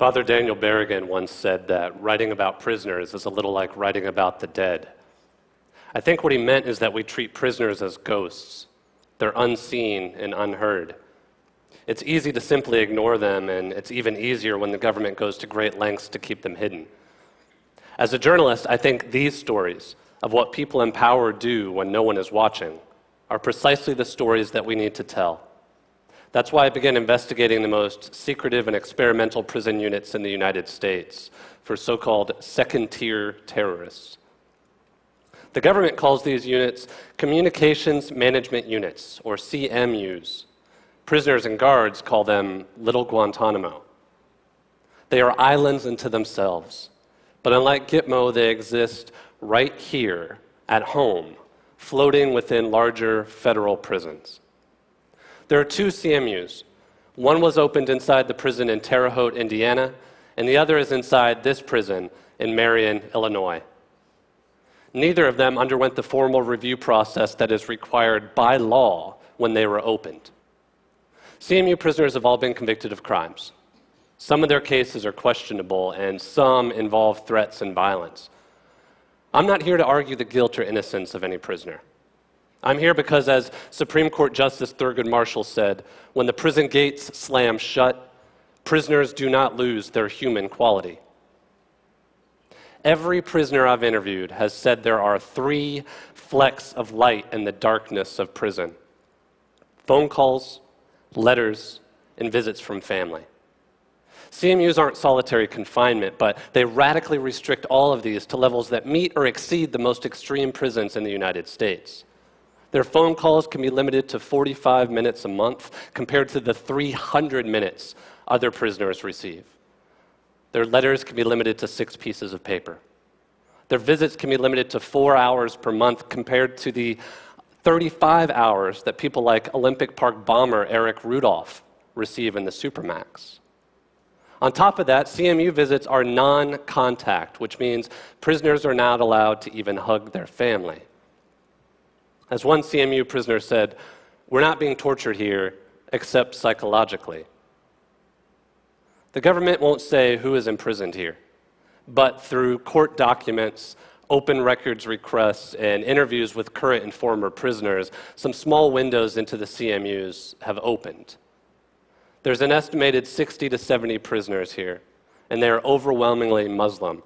Father Daniel Berrigan once said that writing about prisoners is a little like writing about the dead. I think what he meant is that we treat prisoners as ghosts. They're unseen and unheard. It's easy to simply ignore them, and it's even easier when the government goes to great lengths to keep them hidden. As a journalist, I think these stories of what people in power do when no one is watching are precisely the stories that we need to tell. That's why I began investigating the most secretive and experimental prison units in the United States for so called second tier terrorists. The government calls these units Communications Management Units, or CMUs. Prisoners and guards call them Little Guantanamo. They are islands unto themselves, but unlike Gitmo, they exist right here at home, floating within larger federal prisons. There are two CMUs. One was opened inside the prison in Terre Haute, Indiana, and the other is inside this prison in Marion, Illinois. Neither of them underwent the formal review process that is required by law when they were opened. CMU prisoners have all been convicted of crimes. Some of their cases are questionable, and some involve threats and violence. I'm not here to argue the guilt or innocence of any prisoner. I'm here because, as Supreme Court Justice Thurgood Marshall said, when the prison gates slam shut, prisoners do not lose their human quality. Every prisoner I've interviewed has said there are three flecks of light in the darkness of prison phone calls, letters, and visits from family. CMUs aren't solitary confinement, but they radically restrict all of these to levels that meet or exceed the most extreme prisons in the United States. Their phone calls can be limited to 45 minutes a month compared to the 300 minutes other prisoners receive. Their letters can be limited to six pieces of paper. Their visits can be limited to four hours per month compared to the 35 hours that people like Olympic Park bomber Eric Rudolph receive in the Supermax. On top of that, CMU visits are non contact, which means prisoners are not allowed to even hug their family. As one CMU prisoner said, we're not being tortured here except psychologically. The government won't say who is imprisoned here, but through court documents, open records requests, and interviews with current and former prisoners, some small windows into the CMUs have opened. There's an estimated 60 to 70 prisoners here, and they are overwhelmingly Muslim.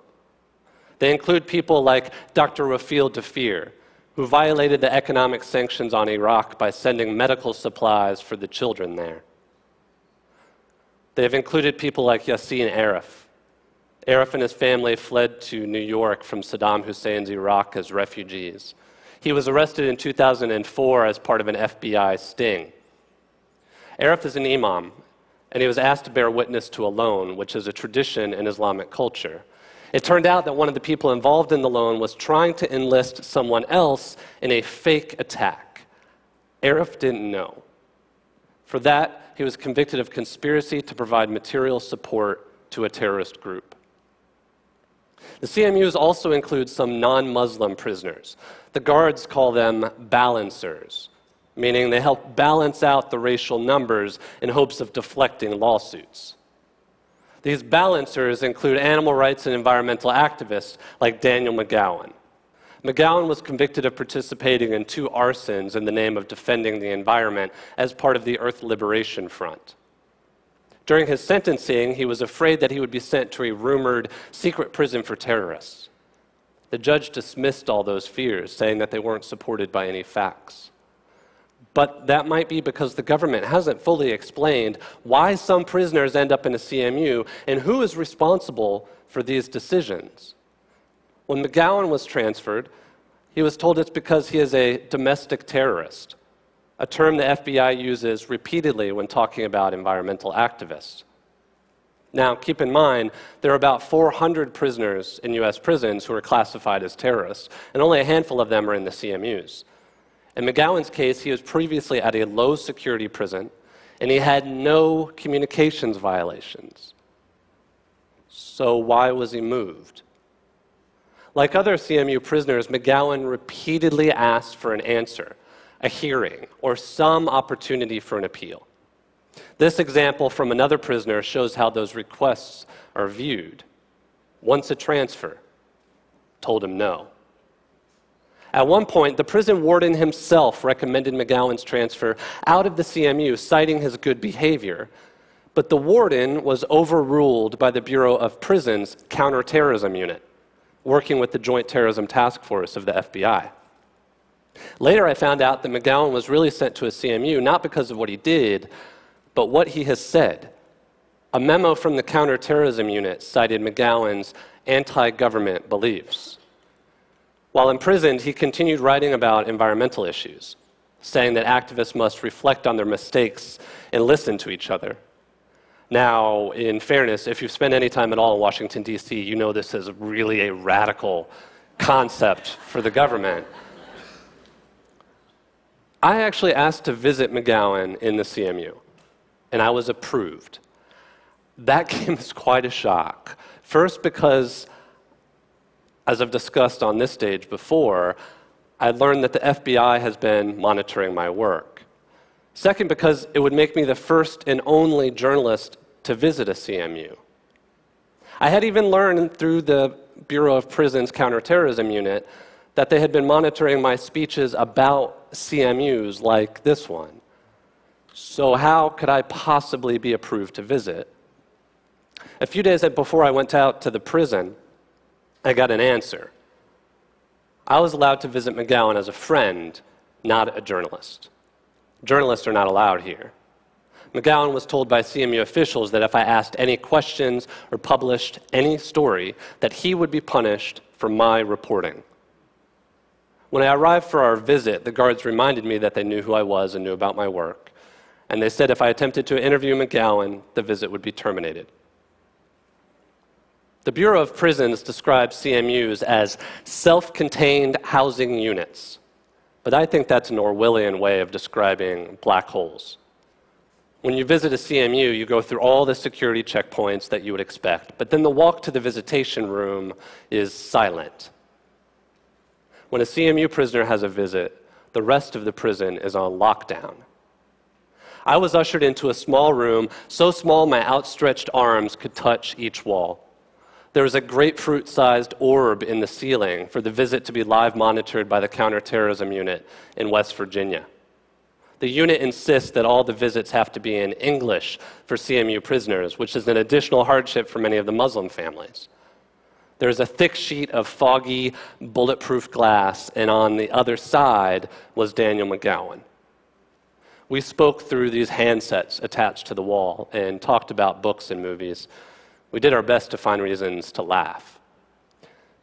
They include people like Dr. Rafil Dhafir, who violated the economic sanctions on Iraq by sending medical supplies for the children there. They have included people like Yassin Aref. Aref and his family fled to New York from Saddam Hussein's Iraq as refugees. He was arrested in 2004 as part of an FBI sting. Aref is an imam, and he was asked to bear witness to a loan, which is a tradition in Islamic culture. It turned out that one of the people involved in the loan was trying to enlist someone else in a fake attack. Aref didn't know. For that, he was convicted of conspiracy to provide material support to a terrorist group. The CMUs also include some non Muslim prisoners. The guards call them balancers, meaning they help balance out the racial numbers in hopes of deflecting lawsuits. These balancers include animal rights and environmental activists like Daniel McGowan. McGowan was convicted of participating in two arsons in the name of defending the environment as part of the Earth Liberation Front. During his sentencing, he was afraid that he would be sent to a rumored secret prison for terrorists. The judge dismissed all those fears, saying that they weren't supported by any facts. But that might be because the government hasn't fully explained why some prisoners end up in a CMU and who is responsible for these decisions. When McGowan was transferred, he was told it's because he is a domestic terrorist, a term the FBI uses repeatedly when talking about environmental activists. Now, keep in mind, there are about 400 prisoners in U.S. prisons who are classified as terrorists, and only a handful of them are in the CMUs. In McGowan's case, he was previously at a low security prison and he had no communications violations. So, why was he moved? Like other CMU prisoners, McGowan repeatedly asked for an answer, a hearing, or some opportunity for an appeal. This example from another prisoner shows how those requests are viewed. Once a transfer, told him no. At one point, the prison warden himself recommended McGowan's transfer out of the CMU, citing his good behavior. But the warden was overruled by the Bureau of Prisons Counterterrorism Unit, working with the Joint Terrorism Task Force of the FBI. Later, I found out that McGowan was really sent to a CMU not because of what he did, but what he has said. A memo from the counterterrorism unit cited McGowan's anti government beliefs. While imprisoned, he continued writing about environmental issues, saying that activists must reflect on their mistakes and listen to each other. Now, in fairness, if you've spent any time at all in Washington, D.C., you know this is really a radical concept for the government. I actually asked to visit McGowan in the CMU, and I was approved. That came as quite a shock. First, because, as I've discussed on this stage before, I learned that the FBI has been monitoring my work. Second, because it would make me the first and only journalist to visit a CMU. I had even learned through the Bureau of Prisons Counterterrorism Unit that they had been monitoring my speeches about CMUs like this one. So, how could I possibly be approved to visit? A few days before I went out to the prison, I got an answer. I was allowed to visit McGowan as a friend, not a journalist. Journalists are not allowed here. McGowan was told by CMU officials that if I asked any questions or published any story, that he would be punished for my reporting. When I arrived for our visit, the guards reminded me that they knew who I was and knew about my work. And they said if I attempted to interview McGowan, the visit would be terminated. The Bureau of Prisons describes CMUs as self contained housing units. But I think that's an Orwellian way of describing black holes. When you visit a CMU, you go through all the security checkpoints that you would expect, but then the walk to the visitation room is silent. When a CMU prisoner has a visit, the rest of the prison is on lockdown. I was ushered into a small room, so small my outstretched arms could touch each wall. There was a grapefruit sized orb in the ceiling for the visit to be live monitored by the counterterrorism unit in West Virginia. The unit insists that all the visits have to be in English for CMU prisoners, which is an additional hardship for many of the Muslim families. There's a thick sheet of foggy, bulletproof glass, and on the other side was Daniel McGowan. We spoke through these handsets attached to the wall and talked about books and movies. We did our best to find reasons to laugh.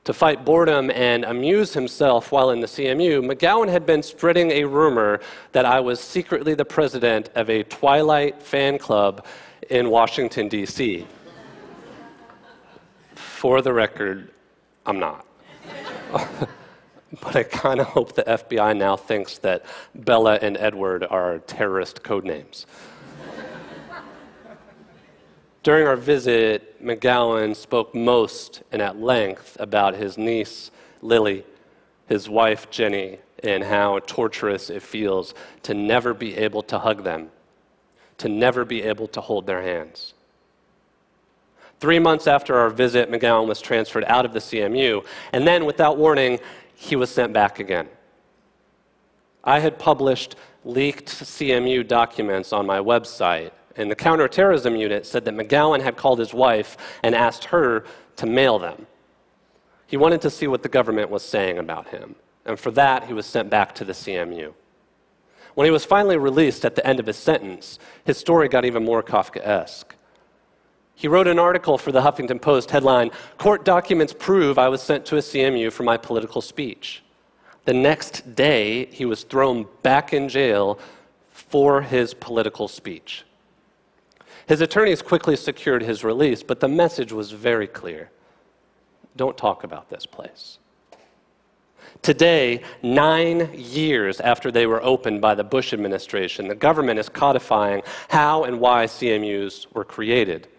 To fight boredom and amuse himself while in the CMU, McGowan had been spreading a rumor that I was secretly the president of a Twilight fan club in Washington, D.C. For the record, I'm not. but I kind of hope the FBI now thinks that Bella and Edward are terrorist code names. During our visit, McGowan spoke most and at length about his niece, Lily, his wife, Jenny, and how torturous it feels to never be able to hug them, to never be able to hold their hands. Three months after our visit, McGowan was transferred out of the CMU, and then, without warning, he was sent back again. I had published leaked CMU documents on my website, and the counterterrorism unit said that McGowan had called his wife and asked her to mail them. He wanted to see what the government was saying about him, and for that, he was sent back to the CMU. When he was finally released at the end of his sentence, his story got even more Kafkaesque. He wrote an article for the Huffington Post headline Court documents prove I was sent to a CMU for my political speech. The next day, he was thrown back in jail for his political speech. His attorneys quickly secured his release, but the message was very clear don't talk about this place. Today, nine years after they were opened by the Bush administration, the government is codifying how and why CMUs were created.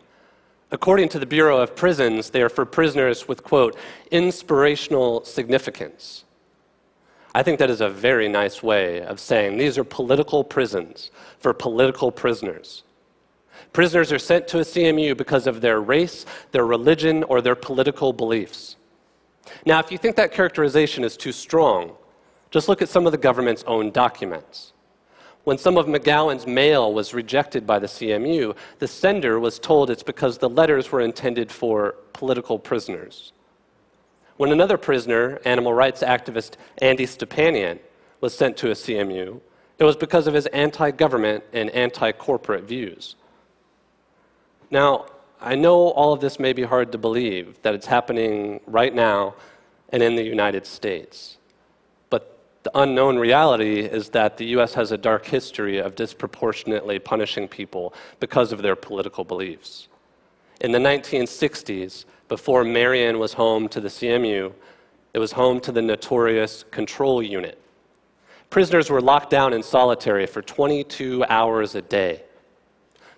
According to the Bureau of Prisons, they are for prisoners with, quote, inspirational significance. I think that is a very nice way of saying these are political prisons for political prisoners. Prisoners are sent to a CMU because of their race, their religion, or their political beliefs. Now, if you think that characterization is too strong, just look at some of the government's own documents. When some of McGowan's mail was rejected by the CMU, the sender was told it's because the letters were intended for political prisoners. When another prisoner, animal rights activist Andy Stepanian, was sent to a CMU, it was because of his anti government and anti corporate views. Now, I know all of this may be hard to believe that it's happening right now and in the United States. But the unknown reality is that the US has a dark history of disproportionately punishing people because of their political beliefs. In the 1960s, before Marion was home to the CMU, it was home to the notorious Control Unit. Prisoners were locked down in solitary for 22 hours a day.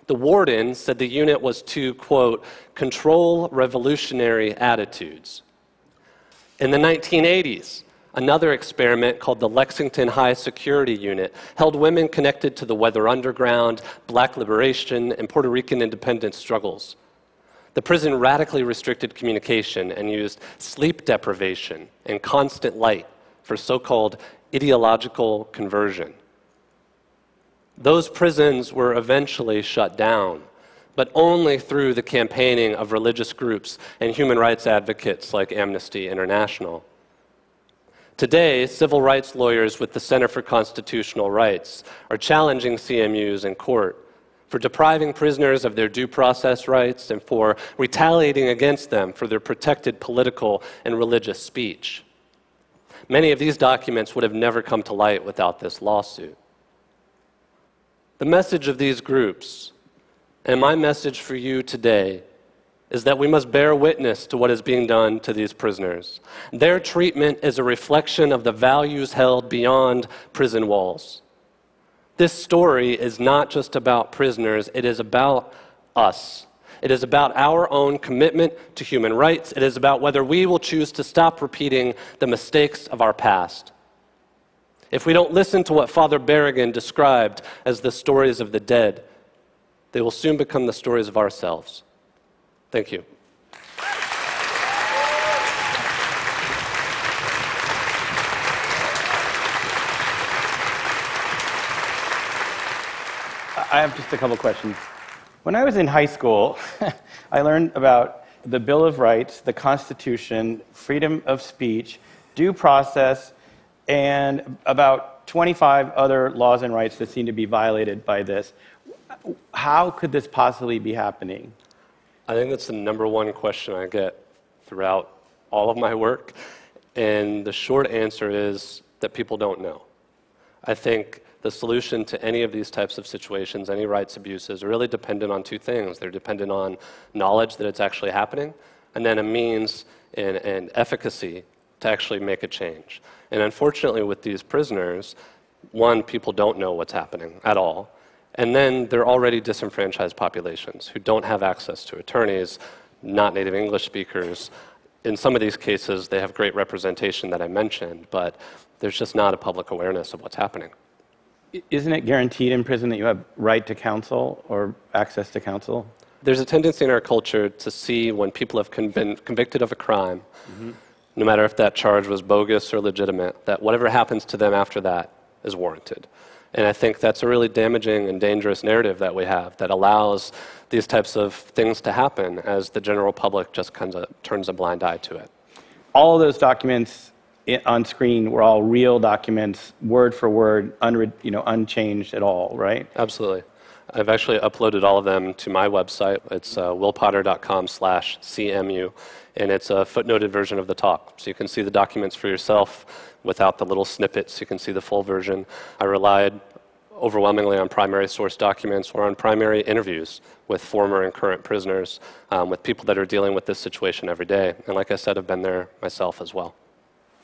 The warden said the unit was to, quote, control revolutionary attitudes. In the 1980s, another experiment called the Lexington High Security Unit held women connected to the Weather Underground, Black liberation, and Puerto Rican independence struggles. The prison radically restricted communication and used sleep deprivation and constant light for so called ideological conversion. Those prisons were eventually shut down, but only through the campaigning of religious groups and human rights advocates like Amnesty International. Today, civil rights lawyers with the Center for Constitutional Rights are challenging CMUs in court for depriving prisoners of their due process rights and for retaliating against them for their protected political and religious speech. Many of these documents would have never come to light without this lawsuit. The message of these groups, and my message for you today, is that we must bear witness to what is being done to these prisoners. Their treatment is a reflection of the values held beyond prison walls. This story is not just about prisoners, it is about us. It is about our own commitment to human rights. It is about whether we will choose to stop repeating the mistakes of our past. If we don't listen to what Father Berrigan described as the stories of the dead, they will soon become the stories of ourselves. Thank you. I have just a couple questions. When I was in high school, I learned about the Bill of Rights, the Constitution, freedom of speech, due process, and about 25 other laws and rights that seem to be violated by this. How could this possibly be happening? I think that's the number one question I get throughout all of my work. And the short answer is that people don't know. I think the solution to any of these types of situations, any rights abuses, are really dependent on two things. They're dependent on knowledge that it's actually happening, and then a means and, and efficacy to actually make a change. And unfortunately, with these prisoners, one, people don't know what's happening at all. And then they're already disenfranchised populations who don't have access to attorneys, not native English speakers. In some of these cases, they have great representation that I mentioned, but there's just not a public awareness of what's happening. Isn't it guaranteed in prison that you have right to counsel or access to counsel? There's a tendency in our culture to see when people have been convicted of a crime, mm-hmm no matter if that charge was bogus or legitimate, that whatever happens to them after that is warranted. And I think that's a really damaging and dangerous narrative that we have that allows these types of things to happen as the general public just kind of turns a blind eye to it. All of those documents on screen were all real documents, word for word, unre- you know, unchanged at all, right? Absolutely. I've actually uploaded all of them to my website. It's uh, willpotter.com slash CMU, and it's a footnoted version of the talk. So you can see the documents for yourself without the little snippets. You can see the full version. I relied overwhelmingly on primary source documents or on primary interviews with former and current prisoners, um, with people that are dealing with this situation every day. And like I said, I've been there myself as well.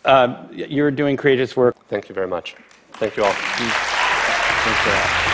Uh, you're doing courageous work. Thank you very much. Thank you all. Thanks for that.